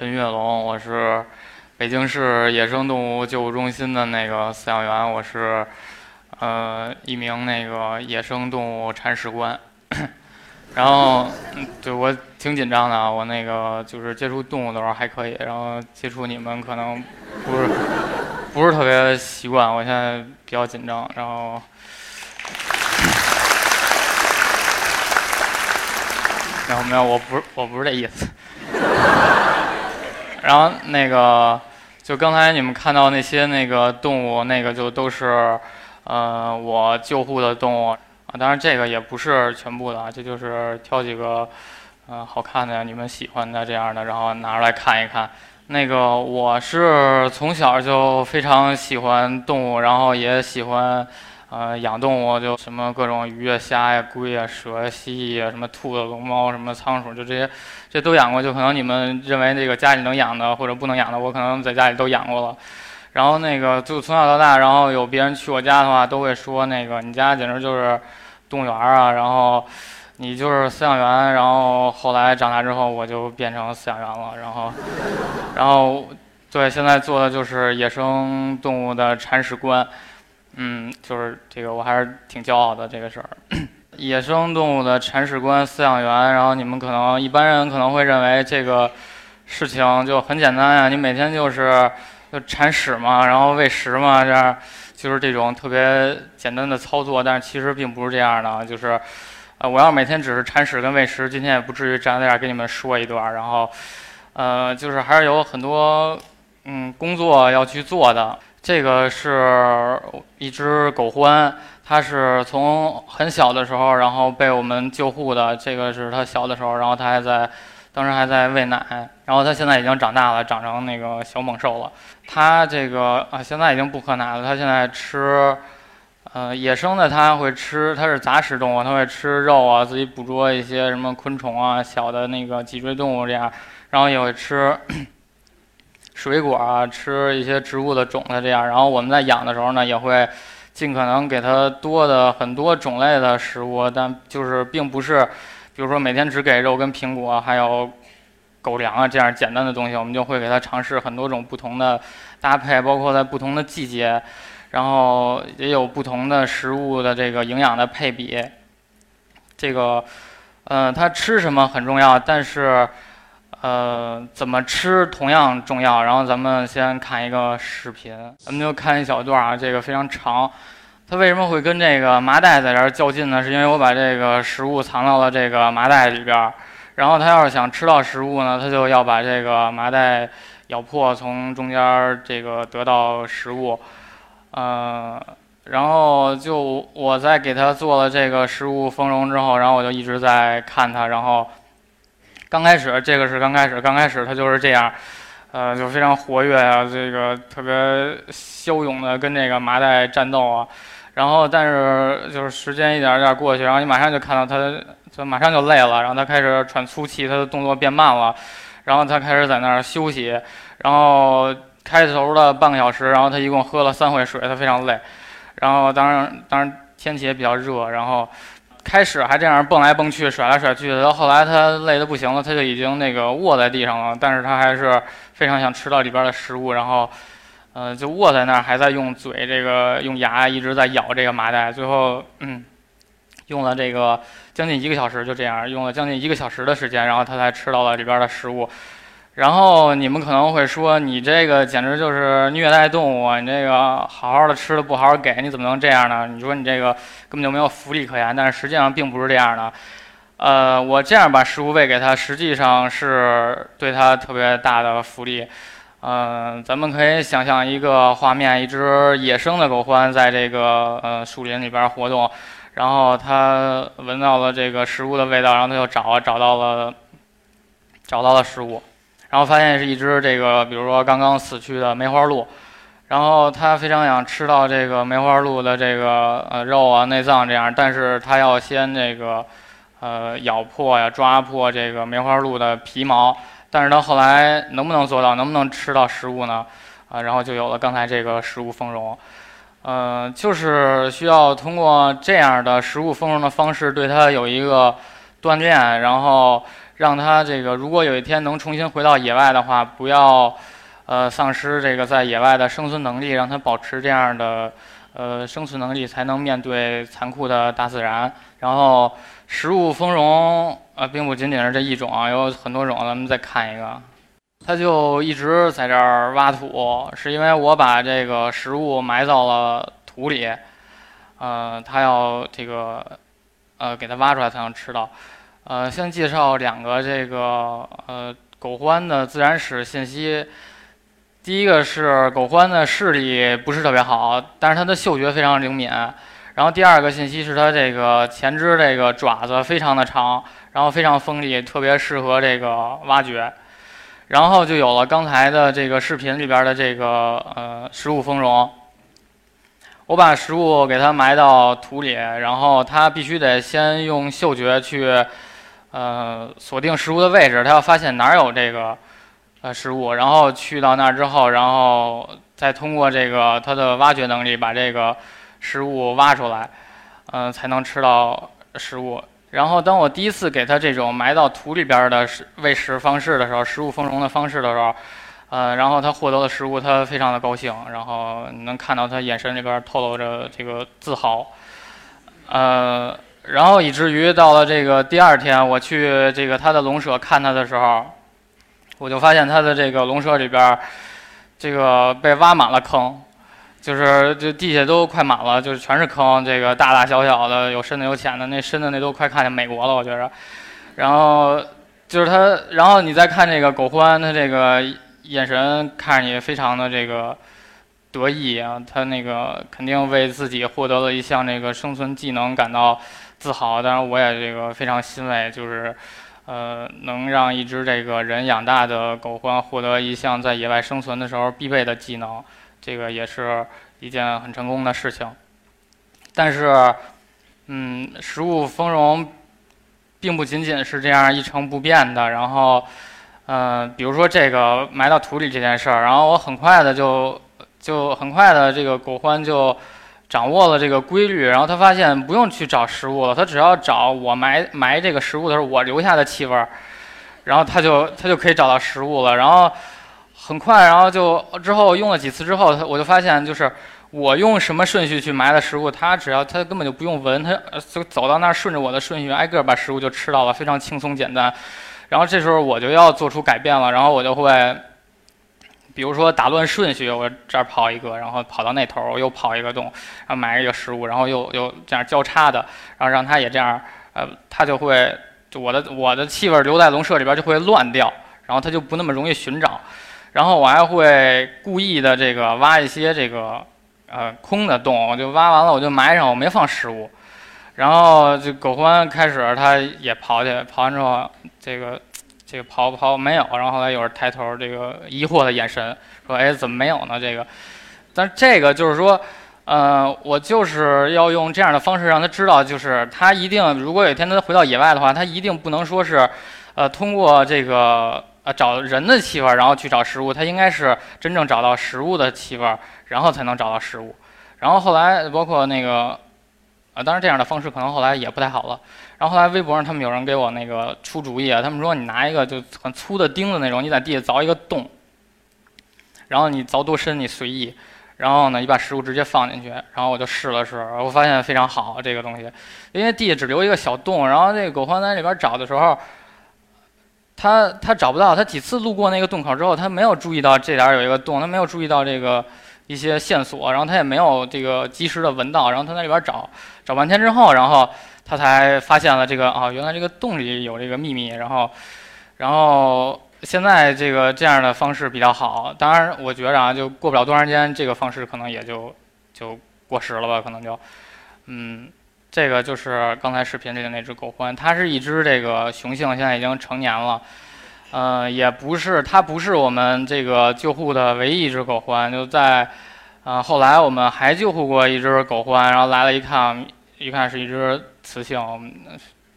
陈跃龙，我是北京市野生动物救护中心的那个饲养员，我是呃一名那个野生动物铲屎官。然后，对我挺紧张的啊，我那个就是接触动物的时候还可以，然后接触你们可能不是不是特别习惯，我现在比较紧张，然后。没有没有，我不是我不是这意思。然后那个，就刚才你们看到那些那个动物，那个就都是，呃，我救护的动物啊。当然这个也不是全部的，这就是挑几个，呃，好看的、你们喜欢的这样的，然后拿出来看一看。那个我是从小就非常喜欢动物，然后也喜欢。呃，养动物就什么各种鱼啊、虾呀、龟啊、蛇、蜥蜴啊，什么兔子、龙猫、什么仓鼠，就这些，这都养过。就可能你们认为那个家里能养的或者不能养的，我可能在家里都养过了。然后那个就从小到大，然后有别人去我家的话，都会说那个你家简直就是动物园啊。然后你就是饲养员。然后后来长大之后，我就变成饲养员了。然后，然后对，现在做的就是野生动物的铲屎官。嗯，就是这个，我还是挺骄傲的这个事儿。野生动物的铲屎官、饲养员，然后你们可能一般人可能会认为这个事情就很简单呀，你每天就是就铲屎嘛，然后喂食嘛，这样就是这种特别简单的操作。但是其实并不是这样的，就是呃，我要每天只是铲屎跟喂食，今天也不至于站在这儿给你们说一段儿。然后呃，就是还是有很多嗯工作要去做的。这个是一只狗獾，它是从很小的时候，然后被我们救护的。这个是它小的时候，然后它还在，当时还在喂奶，然后它现在已经长大了，长成那个小猛兽了。它这个啊，现在已经不喝奶了。它现在吃，呃，野生的它会吃，它是杂食动物，它会吃肉啊，自己捕捉一些什么昆虫啊，小的那个脊椎动物这样，然后也会吃。水果啊，吃一些植物的种子这样，然后我们在养的时候呢，也会尽可能给它多的很多种类的食物，但就是并不是，比如说每天只给肉跟苹果，还有狗粮啊这样简单的东西，我们就会给它尝试很多种不同的搭配，包括在不同的季节，然后也有不同的食物的这个营养的配比。这个，嗯，它吃什么很重要，但是。呃，怎么吃同样重要。然后咱们先看一个视频，咱们就看一小段啊，这个非常长。它为什么会跟这个麻袋在这儿较劲呢？是因为我把这个食物藏到了这个麻袋里边儿，然后它要是想吃到食物呢，它就要把这个麻袋咬破，从中间这个得到食物。呃，然后就我在给它做了这个食物丰容之后，然后我就一直在看它，然后。刚开始，这个是刚开始，刚开始他就是这样，呃，就非常活跃啊，这个特别骁勇的跟这个麻袋战斗啊。然后，但是就是时间一点一点过去，然后你马上就看到他，就马上就累了，然后他开始喘粗气，他的动作变慢了，然后他开始在那儿休息。然后开头的半个小时，然后他一共喝了三回水，他非常累。然后当然，当然天气也比较热，然后。开始还这样蹦来蹦去、甩来甩去，到后来他累得不行了，他就已经那个卧在地上了。但是他还是非常想吃到里边的食物，然后，呃，就卧在那儿，还在用嘴这个用牙一直在咬这个麻袋。最后，嗯，用了这个将近一个小时，就这样用了将近一个小时的时间，然后他才吃到了里边的食物。然后你们可能会说，你这个简直就是虐待动物！你这个好好的吃的不好好给，你怎么能这样呢？你说你这个根本就没有福利可言。但是实际上并不是这样的。呃，我这样把食物喂给它，实际上是对它特别大的福利。嗯，咱们可以想象一个画面：一只野生的狗獾在这个呃树林里边活动，然后它闻到了这个食物的味道，然后它就找，找到了，找到了食物。然后发现是一只这个，比如说刚刚死去的梅花鹿，然后它非常想吃到这个梅花鹿的这个呃肉啊、内脏这样，但是它要先这个呃咬破呀、抓破这个梅花鹿的皮毛，但是它后来能不能做到，能不能吃到食物呢？啊，然后就有了刚才这个食物丰容，呃，就是需要通过这样的食物丰容的方式，对它有一个锻炼，然后让它这个如果有一天能重新回到野外的话，不要呃丧失这个在野外的生存能力，让它保持这样的呃生存能力，才能面对残酷的大自然。然后食物丰容呃并不仅仅是这一种啊，有很多种，咱们再看一个。他就一直在这儿挖土，是因为我把这个食物埋到了土里，呃，他要这个，呃，给它挖出来才能吃到。呃，先介绍两个这个呃狗獾的自然史信息。第一个是狗獾的视力不是特别好，但是它的嗅觉非常灵敏。然后第二个信息是它这个前肢这个爪子非常的长，然后非常锋利，特别适合这个挖掘。然后就有了刚才的这个视频里边的这个呃食物丰容。我把食物给它埋到土里，然后它必须得先用嗅觉去呃锁定食物的位置，它要发现哪儿有这个呃食物，然后去到那儿之后，然后再通过这个它的挖掘能力把这个食物挖出来，嗯，才能吃到食物。然后，当我第一次给它这种埋到土里边的食喂食方式的时候，食物丰容的方式的时候，呃，然后它获得了食物，它非常的高兴，然后能看到它眼神里边透露着这个自豪，呃，然后以至于到了这个第二天，我去这个它的笼舍看它的时候，我就发现它的这个笼舍里边，这个被挖满了坑。就是这地下都快满了，就是全是坑，这个大大小小的，有深的有浅的，那深的那都快看见美国了，我觉着。然后就是他，然后你再看这个狗獾，他这个眼神看着你非常的这个得意啊，他那个肯定为自己获得了一项这个生存技能感到自豪。当然，我也这个非常欣慰，就是呃，能让一只这个人养大的狗獾获得一项在野外生存的时候必备的技能。这个也是一件很成功的事情，但是，嗯，食物丰容，并不仅仅是这样一成不变的。然后，嗯，比如说这个埋到土里这件事儿，然后我很快的就就很快的这个狗獾就掌握了。这个规律，然后他发现不用去找食物了，他只要找我埋埋这个食物的时候我留下的气味儿，然后他就他就可以找到食物了，然后。很快，然后就之后用了。几次之后，他我就发现，就是我用什么顺序去埋的食物，他只要他根本就不用闻，他就走到那儿，顺着我的顺序挨个把食物就吃到了，非常轻松简单。然后这时候我就要做出改变了，然后我就会，比如说打乱顺序，我这儿跑一个，然后跑到那头，我又跑一个洞，然后埋一个食物，然后又又这样交叉的，然后让它也这样，呃，它就会就我的我的气味留在笼舍里边就会乱掉，然后它就不那么容易寻找。然后我还会故意的这个挖一些这个呃空的洞，我就挖完了我就埋上，我没放食物。然后这狗獾开始它也刨去，刨完之后这个这个刨刨没有，然后后来有人抬头这个疑惑的眼神说：“哎，怎么没有呢？”这个，但这个就是说，呃，我就是要用这样的方式让他知道，就是他一定如果有一天他回到野外的话，他一定不能说是，呃，通过这个。呃，找人的气味，然后去找食物，他应该是真正找到食物的气味，然后才能找到食物。然后后来包括那个，啊，当然这样的方式可能后来也不太好了。然后后来微博上他们有人给我那个出主意啊，他们说你拿一个就很粗的钉子那种，你在地下凿一个洞，然后你凿多深你随意，然后呢你把食物直接放进去。然后我就试了试，我发现非常好这个东西，因为地下只留一个小洞，然后那个狗獾在里边找的时候。他他找不到，他几次路过那个洞口之后，他没有注意到这点有一个洞，他没有注意到这个一些线索，然后他也没有这个及时的闻到，然后他在里边找找半天之后，然后他才发现了这个啊，原来这个洞里有这个秘密，然后然后现在这个这样的方式比较好，当然我觉着啊，就过不了多长时间，这个方式可能也就就过时了吧，可能就嗯。这个就是刚才视频里的那只狗獾，它是一只这个雄性，现在已经成年了。呃，也不是，它不是我们这个救护的唯一一只狗獾。就在，呃，后来我们还救护过一只狗獾，然后来了一看，一看是一只雌性，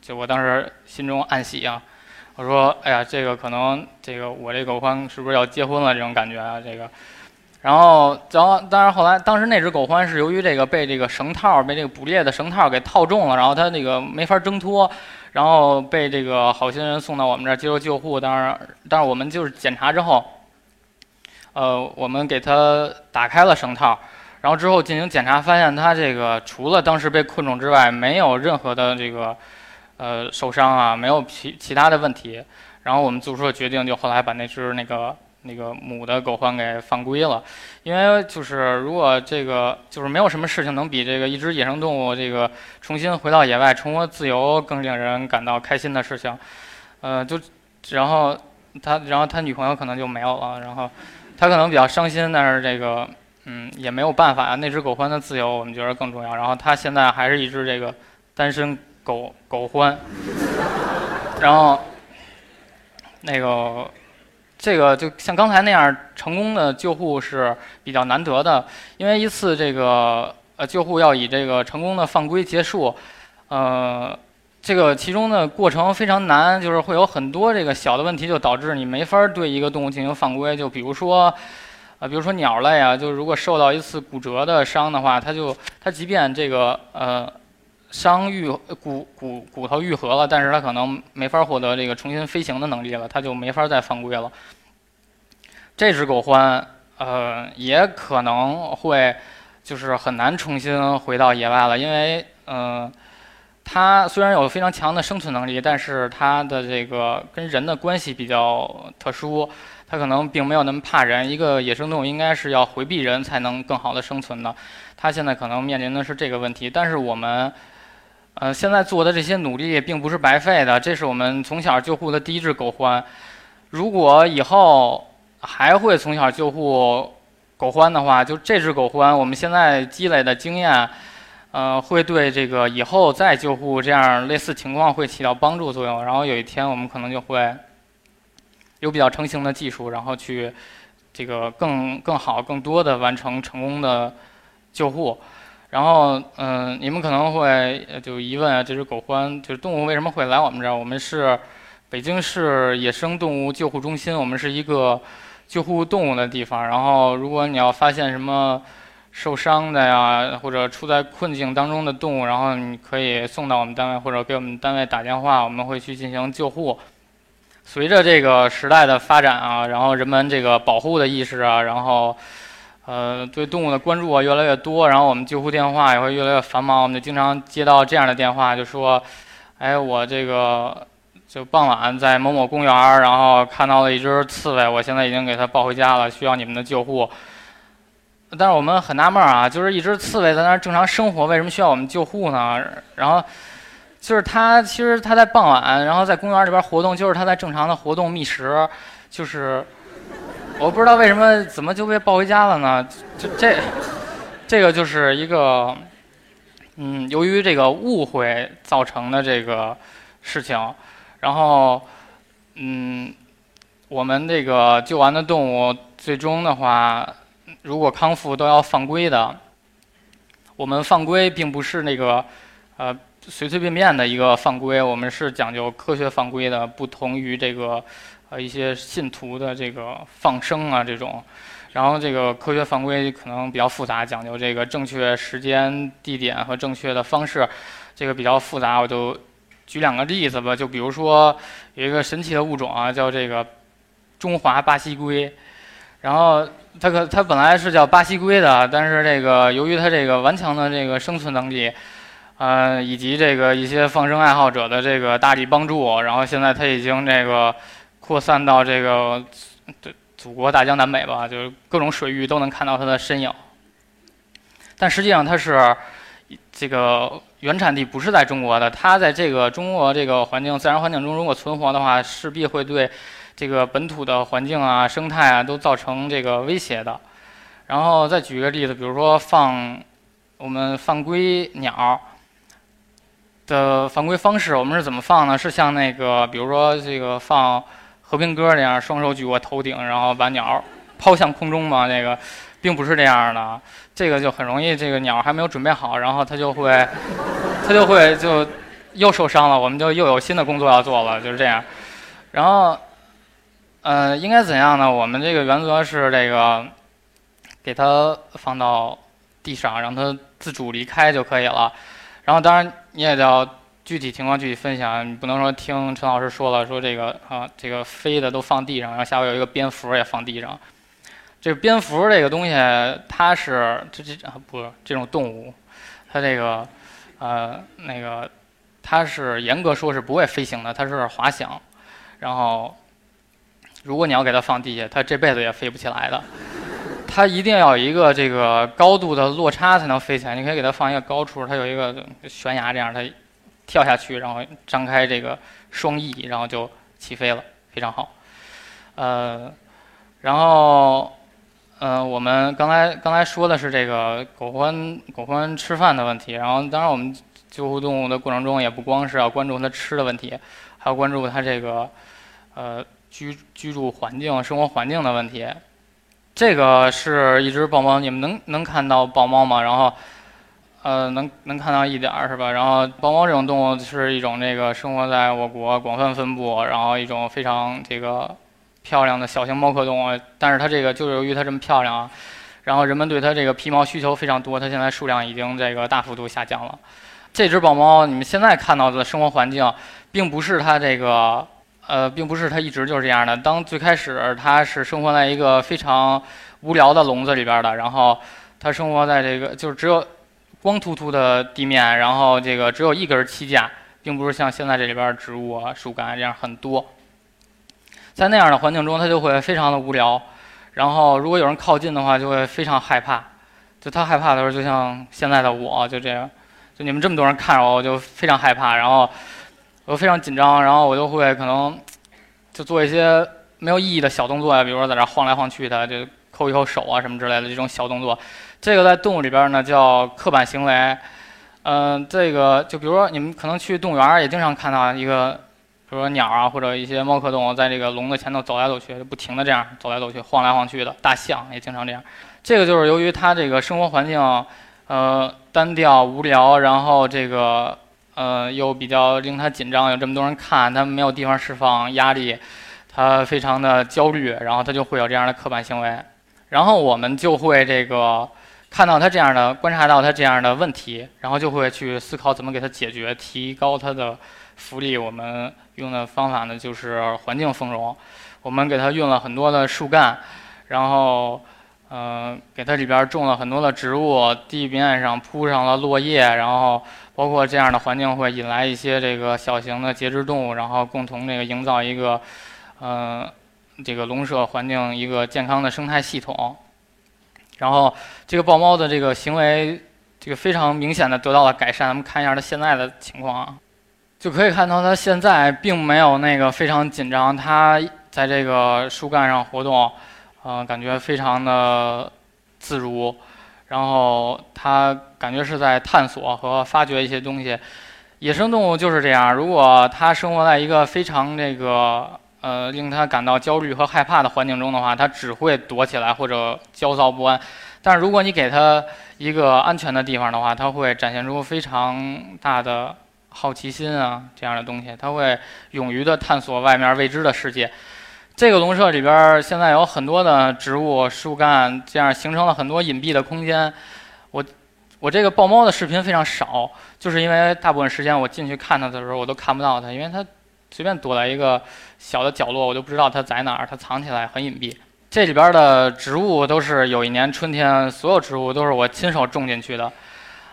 就我当时心中暗喜啊。我说，哎呀，这个可能这个我这狗獾是不是要结婚了这种感觉啊？这个，然后，然后，当然后来，当时那只狗獾是由于这个被这个绳套被这个捕猎的绳套给套中了，然后它那个没法挣脱，然后被这个好心人送到我们这儿接受救护。当然，但是我们就是检查之后，呃，我们给它打开了绳套，然后之后进行检查，发现它这个除了当时被困住之外，没有任何的这个呃受伤啊，没有其其他的问题。然后我们做出了决定，就后来把那只那个。那个母的狗獾给放归了，因为就是如果这个就是没有什么事情能比这个一只野生动物这个重新回到野外重获自由更令人感到开心的事情，呃，就然后他然后他女朋友可能就没有了，然后他可能比较伤心，但是这个嗯也没有办法呀，那只狗獾的自由我们觉得更重要。然后它现在还是一只这个单身狗狗獾，然后那个。这个就像刚才那样成功的救护是比较难得的，因为一次这个呃救护要以这个成功的犯规结束，呃，这个其中的过程非常难，就是会有很多这个小的问题，就导致你没法对一个动物进行犯规。就比如说，啊，比如说鸟类啊，就如果受到一次骨折的伤的话，它就它即便这个呃伤愈骨骨骨头愈合了，但是它可能没法获得这个重新飞行的能力了，它就没法再放归了。这只狗獾，呃，也可能会，就是很难重新回到野外了，因为，嗯，它虽然有非常强的生存能力，但是它的这个跟人的关系比较特殊，它可能并没有那么怕人。一个野生动物应该是要回避人才能更好的生存的，它现在可能面临的是这个问题。但是我们，呃，现在做的这些努力并不是白费的。这是我们从小救护的第一只狗獾，如果以后。还会从小救护狗獾的话，就这只狗獾，我们现在积累的经验，呃，会对这个以后再救护这样类似情况会起到帮助作用。然后有一天，我们可能就会有比较成型的技术，然后去这个更更好、更多的完成成功的救护。然后，嗯，你们可能会就疑问啊，这只狗獾就是动物为什么会来我们这儿？我们是北京市野生动物救护中心，我们是一个。救护动物的地方，然后如果你要发现什么受伤的呀，或者处在困境当中的动物，然后你可以送到我们单位或者给我们单位打电话，我们会去进行救护。随着这个时代的发展啊，然后人们这个保护的意识啊，然后呃对动物的关注啊越来越多，然后我们救护电话也会越来越繁忙，我们就经常接到这样的电话，就说，哎，我这个。就傍晚在某某公园，然后看到了一只刺猬，我现在已经给它抱回家了，需要你们的救护。但是我们很纳闷啊，就是一只刺猬在那儿正常生活，为什么需要我们救护呢？然后就是它其实它在傍晚，然后在公园里边活动，就是它在正常的活动觅食，就是我不知道为什么怎么就被抱回家了呢？就这这个就是一个嗯，由于这个误会造成的这个事情。然后，嗯，我们这个救完的动物，最终的话，如果康复都要放归的。我们放归并不是那个，呃，随随便便的一个放归，我们是讲究科学放归的，不同于这个，呃，一些信徒的这个放生啊这种。然后这个科学放归可能比较复杂，讲究这个正确时间、地点和正确的方式，这个比较复杂，我就。举两个例子吧，就比如说有一个神奇的物种啊，叫这个中华巴西龟，然后它可它本来是叫巴西龟的，但是这个由于它这个顽强的这个生存能力，呃，以及这个一些放生爱好者的这个大力帮助，然后现在它已经这个扩散到这个祖国大江南北吧，就是各种水域都能看到它的身影。但实际上它是这个。原产地不是在中国的，它在这个中国这个环境、自然环境中，如果存活的话，势必会对这个本土的环境啊、生态啊都造成这个威胁的。然后再举一个例子，比如说放我们放归鸟的放归方式，我们是怎么放呢？是像那个，比如说这个放和平鸽那样，双手举过头顶，然后把鸟抛向空中吗？那个。并不是这样的，这个就很容易，这个鸟还没有准备好，然后它就会，它就会就又受伤了，我们就又有新的工作要做了，就是这样。然后，呃，应该怎样呢？我们这个原则是这个，给它放到地上，让它自主离开就可以了。然后当然你也要具体情况具体分享，你不能说听陈老师说了说这个啊这个飞的都放地上，然后下边有一个蝙蝠也放地上。这个蝙蝠这个东西，它是这这啊不这种动物，它这个呃那个它是严格说是不会飞行的，它是滑翔。然后如果你要给它放地下，它这辈子也飞不起来的。它一定要有一个这个高度的落差才能飞起来。你可以给它放一个高处，它有一个悬崖这样，它跳下去，然后张开这个双翼，然后就起飞了，非常好。呃，然后。嗯，我们刚才刚才说的是这个狗獾狗獾吃饭的问题，然后当然我们救护动物的过程中也不光是要关注它吃的问题，还要关注它这个呃居居住环境、生活环境的问题。这个是一只豹猫，你们能能看到豹猫吗？然后呃能能看到一点儿是吧？然后豹猫这种动物是一种这个生活在我国广泛分布，然后一种非常这个。漂亮的小型猫科动物，但是它这个就是由于它这么漂亮啊，然后人们对它这个皮毛需求非常多，它现在数量已经这个大幅度下降了。这只豹猫，你们现在看到的生活环境，并不是它这个，呃，并不是它一直就是这样的。当最开始它是生活在一个非常无聊的笼子里边的，然后它生活在这个就是只有光秃秃的地面，然后这个只有一根栖架，并不是像现在这里边植物啊、树干这样很多。在那样的环境中，它就会非常的无聊，然后如果有人靠近的话，就会非常害怕。就他害怕的时候，就像现在的我，就这样，就你们这么多人看着我，我就非常害怕，然后我非常紧张，然后我就会可能就做一些没有意义的小动作呀，比如说在这晃来晃去的，就抠一抠手啊什么之类的这种小动作。这个在动物里边呢叫刻板行为。嗯，这个就比如说你们可能去动物园也经常看到一个。比如说鸟啊，或者一些猫科动物，在这个笼子前头走来走去，就不停的这样走来走去、晃来晃去的。大象也经常这样。这个就是由于它这个生活环境，呃，单调无聊，然后这个呃又比较令他紧张，有这么多人看，他没有地方释放压力，他非常的焦虑，然后他就会有这样的刻板行为。然后我们就会这个看到他这样的，观察到他这样的问题，然后就会去思考怎么给他解决，提高他的福利。我们。用的方法呢，就是环境丰容。我们给他用了很多的树干，然后，呃，给它里边种了很多的植物，地面上铺上了落叶，然后包括这样的环境会引来一些这个小型的节肢动物，然后共同这个营造一个，呃，这个笼舍环境一个健康的生态系统。然后这个豹猫的这个行为，这个非常明显的得到了改善。咱们看一下它现在的情况啊。就可以看到，它现在并没有那个非常紧张，它在这个树干上活动，呃，感觉非常的自如。然后它感觉是在探索和发掘一些东西。野生动物就是这样，如果它生活在一个非常这个呃令它感到焦虑和害怕的环境中的话，它只会躲起来或者焦躁不安。但是如果你给它一个安全的地方的话，它会展现出非常大的。好奇心啊，这样的东西，它会勇于的探索外面未知的世界。这个笼舍里边现在有很多的植物、树干，这样形成了很多隐蔽的空间。我这个豹猫的视频非常少，就是因为大部分时间我进去看它的时候，我都看不到它，因为它随便躲在一个小的角落，我就不知道它在哪儿，它藏起来很隐蔽。这里边的植物都是有一年春天，所有植物都是我亲手种进去的，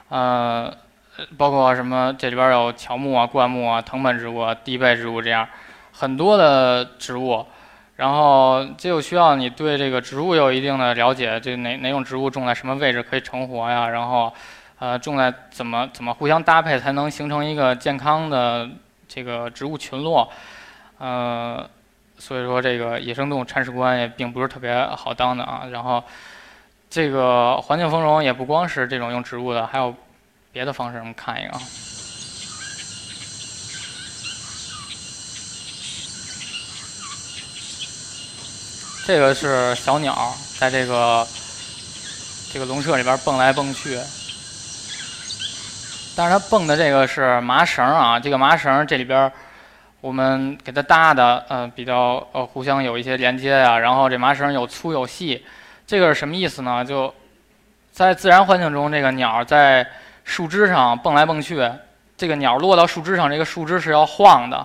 嗯。包括什么？这里边有乔木啊、灌木啊、藤本植物、啊、地被植物这样很多的植物，然后这就需要你对这个植物有一定的了解，这哪哪种植物种在什么位置可以成活呀？然后，呃，种在怎么怎么互相搭配才能形成一个健康的这个植物群落？呃，所以说这个野生动物铲屎官也并不是特别好当的啊。然后，这个环境丰容也不光是这种用植物的，还有。别的方式，我们看一个啊。这个是小鸟在这个这个笼舍里边蹦来蹦去，但是它蹦的这个是麻绳啊。这个麻绳这里边我们给它搭的，呃，比较呃互相有一些连接呀。然后这麻绳有粗有细。这个是什么意思呢？就在自然环境中，这个鸟在树枝上蹦来蹦去，这个鸟落到树枝上，这个树枝是要晃的。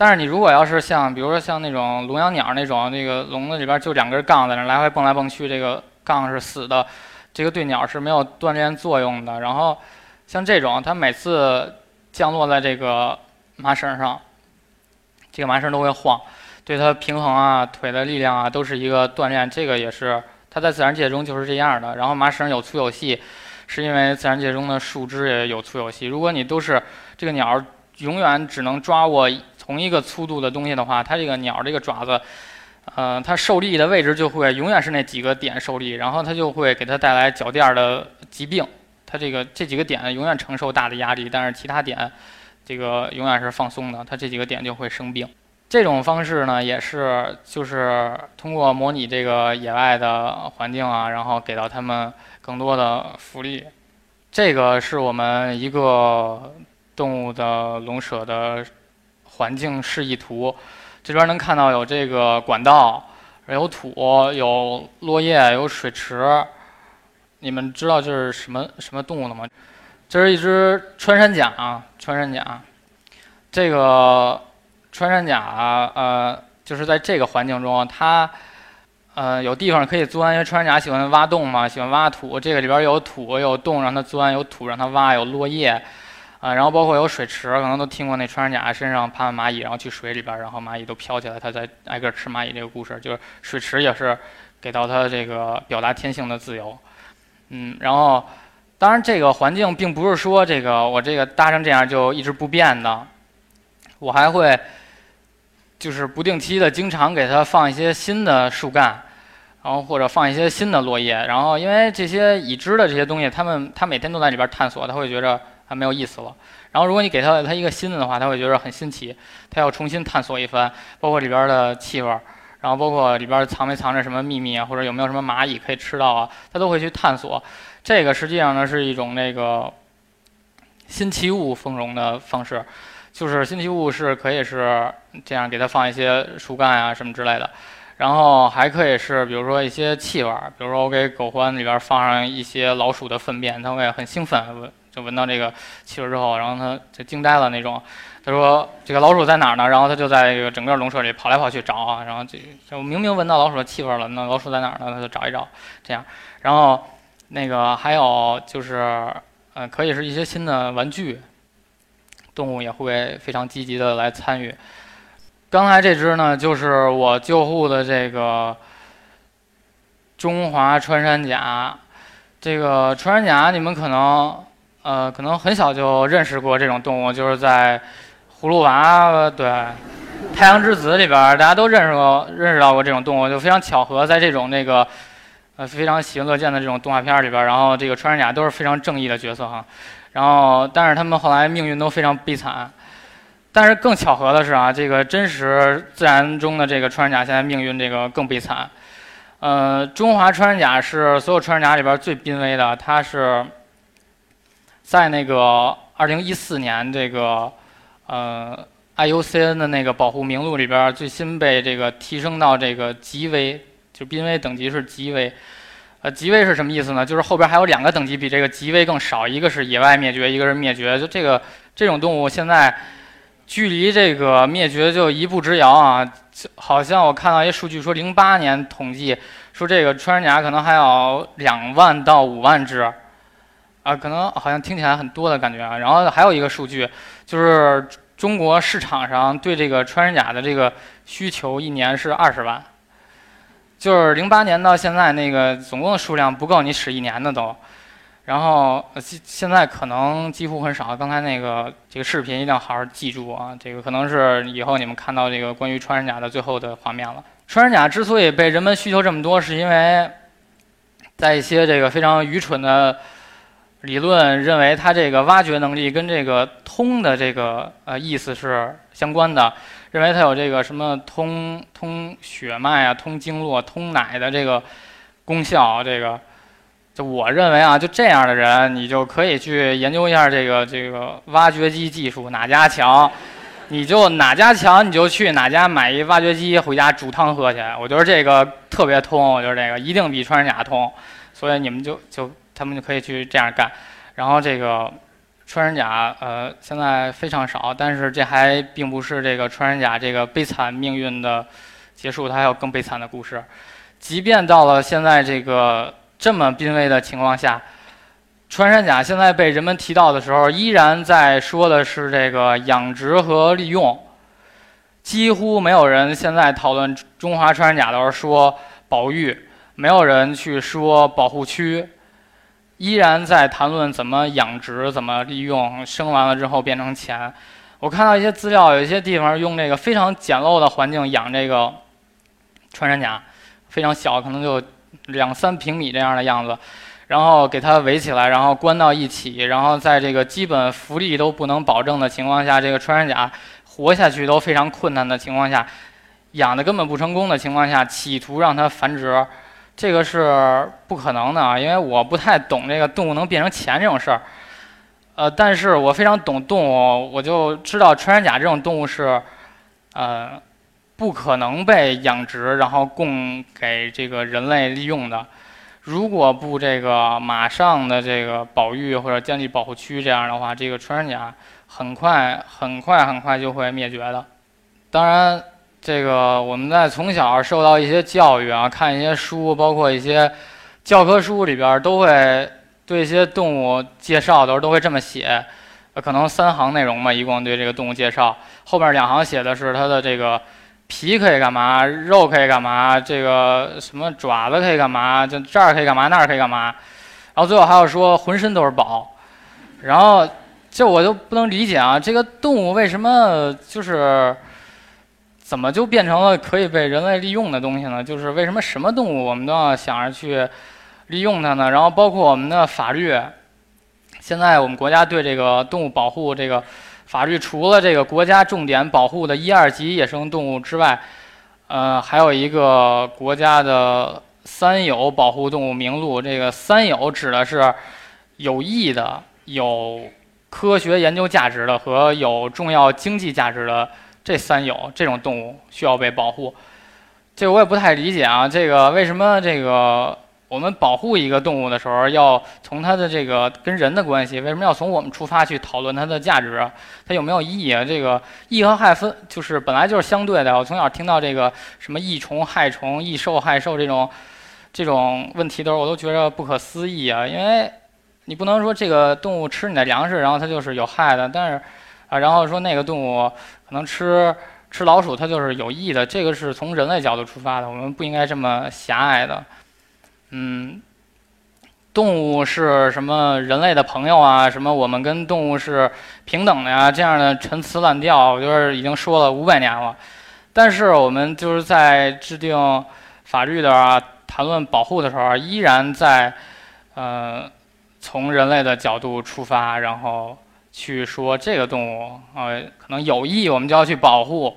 但是你如果要是像，比如说像那种笼养鸟那种，那个笼子里边就两根杠在那来回蹦来蹦去，这个杠是死的，这个对鸟是没有锻炼作用的。然后像这种，它每次降落在这个麻绳上，这个麻绳都会晃，对它平衡啊、腿的力量啊都是一个锻炼。这个也是它在自然界中就是这样的。然后麻绳有粗有细，是因为自然界中的树枝也有粗有细。如果你都是这个鸟永远只能抓握。同一个粗度的东西的话，它这个鸟这个爪子，呃，它受力的位置就会永远是那几个点受力，然后它就会给它带来脚垫的疾病。它这个这几个点永远承受大的压力，但是其他点，这个永远是放松的，它这几个点就会生病。这种方式呢，也是就是通过模拟这个野外的环境啊，然后给到它们更多的福利。这个是我们一个动物的笼舍的。环境示意图，这边能看到有这个管道，有土，有落叶，有水池。你们知道这是什么什么动物了吗？这是一只穿山甲，穿山甲。这个穿山甲，呃，就是在这个环境中，它，呃，有地方可以钻，因为穿山甲喜欢挖洞嘛，喜欢挖土。这个里边有土，有洞让它钻，有土让它挖，有落叶。啊，然后包括有水池，可能都听过那穿山甲身上爬蚂蚁，然后去水里边，然后蚂蚁都飘起来，它在挨个吃蚂蚁这个故事，就是水池也是给到它这个表达天性的自由。嗯，然后当然这个环境并不是说这个我这个搭成这样就一直不变的，我还会就是不定期的经常给它放一些新的树干，然后或者放一些新的落叶，然后因为这些已知的这些东西，它们它每天都在里边探索，它会觉着。它没有意思了。然后，如果你给它它一个新的的话，它会觉得很新奇，它要重新探索一番，包括里边的气味，然后包括里边藏没藏着什么秘密啊，或者有没有什么蚂蚁可以吃到啊，它都会去探索。这个实际上呢是一种那个新奇物丰容的方式，就是新奇物是可以是这样给它放一些树干啊什么之类的，然后还可以是比如说一些气味儿，比如说我给狗獾里边放上一些老鼠的粪便，它会很兴奋。闻到这个气味之后，然后他就惊呆了那种。他说：“这个老鼠在哪儿呢？”然后他就在这个整个笼舍里跑来跑去找啊。然后就就明明闻到老鼠的气味了，那老鼠在哪儿呢？他就找一找，这样。然后那个还有就是，呃，可以是一些新的玩具，动物也会非常积极的来参与。刚才这只呢，就是我救护的这个中华穿山甲。这个穿山甲，你们可能。呃，可能很小就认识过这种动物，就是在《葫芦娃》对《太阳之子》里边，大家都认识过、认识到过这种动物，就非常巧合，在这种那个呃非常喜闻乐见的这种动画片里边，然后这个穿山甲都是非常正义的角色哈。然后，但是他们后来命运都非常悲惨。但是更巧合的是啊，这个真实自然中的这个穿山甲现在命运这个更悲惨。呃，中华穿山甲是所有穿山甲里边最濒危的，它是。在那个二零一四年这个呃 IUCN 的那个保护名录里边，最新被这个提升到这个极危，就濒危等级是极危。呃，极危是什么意思呢？就是后边还有两个等级比这个极危更少，一个是野外灭绝，一个是灭绝。就这个这种动物现在距离这个灭绝就一步之遥啊！好像我看到一数据说，零八年统计说这个穿山甲可能还有两万到五万只。啊，可能好像听起来很多的感觉啊。然后还有一个数据，就是中国市场上对这个穿山甲的这个需求一年是二十万，就是零八年到现在那个总共的数量不够你使一年的都。然后现现在可能几乎很少。刚才那个这个视频一定要好好记住啊，这个可能是以后你们看到这个关于穿山甲的最后的画面了。穿山甲之所以被人们需求这么多，是因为在一些这个非常愚蠢的。理论认为，它这个挖掘能力跟这个通的这个呃意思是相关的，认为它有这个什么通通血脉啊、通经络、通奶的这个功效。这个，就我认为啊，就这样的人，你就可以去研究一下这个这个挖掘机技术哪家强。你就哪家强你就去哪家买一挖掘机回家煮汤喝去。我觉得这个特别通，我觉得这个一定比穿山甲通，所以你们就就他们就可以去这样干。然后这个穿山甲呃现在非常少，但是这还并不是这个穿山甲这个悲惨命运的结束，它还有更悲惨的故事。即便到了现在这个这么濒危的情况下。穿山甲现在被人们提到的时候，依然在说的是这个养殖和利用，几乎没有人现在讨论中华穿山甲的时候说保育，没有人去说保护区，依然在谈论怎么养殖、怎么利用，生完了之后变成钱。我看到一些资料，有一些地方用这个非常简陋的环境养这个穿山甲，非常小，可能就两三平米这样的样子。然后给它围起来，然后关到一起，然后在这个基本福利都不能保证的情况下，这个穿山甲活下去都非常困难的情况下，养的根本不成功的情况下，企图让它繁殖，这个是不可能的啊！因为我不太懂这个动物能变成钱这种事儿，呃，但是我非常懂动物，我就知道穿山甲这种动物是，呃，不可能被养殖然后供给这个人类利用的。如果不这个马上的这个保育或者建立保护区，这样的话，这个穿山甲很快很快很快就会灭绝的。当然，这个我们在从小受到一些教育啊，看一些书，包括一些教科书里边都会对一些动物介绍的时候都会这么写，可能三行内容吧，一共对这个动物介绍，后面两行写的是它的这个。皮可以干嘛？肉可以干嘛？这个什么爪子可以干嘛？就这儿可以干嘛？那儿可以干嘛？然后最后还要说浑身都是宝。然后这我就不能理解啊，这个动物为什么就是怎么就变成了可以被人类利用的东西呢？就是为什么什么动物我们都要想着去利用它呢？然后包括我们的法律，现在我们国家对这个动物保护这个。法律除了这个国家重点保护的一二级野生动物之外，呃，还有一个国家的三有保护动物名录。这个三有指的是有益的、有科学研究价值的和有重要经济价值的这三有这种动物需要被保护。这我也不太理解啊，这个为什么这个？我们保护一个动物的时候，要从它的这个跟人的关系，为什么要从我们出发去讨论它的价值？它有没有意义啊？这个益和害分就是本来就是相对的。我从小听到这个什么益虫害虫、益兽害兽这种这种问题的时候，我都觉得不可思议啊！因为你不能说这个动物吃你的粮食，然后它就是有害的，但是啊，然后说那个动物可能吃吃老鼠，它就是有益的。这个是从人类角度出发的，我们不应该这么狭隘的。嗯，动物是什么人类的朋友啊？什么我们跟动物是平等的呀？这样的陈词滥调，我觉得已经说了五百年了。但是我们就是在制定法律的啊，谈论保护的时候，依然在呃从人类的角度出发，然后去说这个动物呃可能有益，我们就要去保护，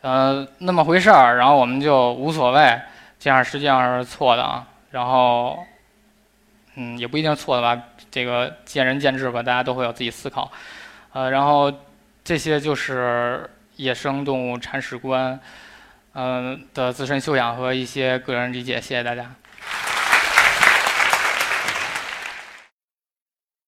呃那么回事儿，然后我们就无所谓，这样实际上是错的啊。然后，嗯，也不一定错的吧，这个见仁见智吧，大家都会有自己思考。呃，然后这些就是野生动物铲屎官，嗯的自身修养和一些个人理解。谢谢大家。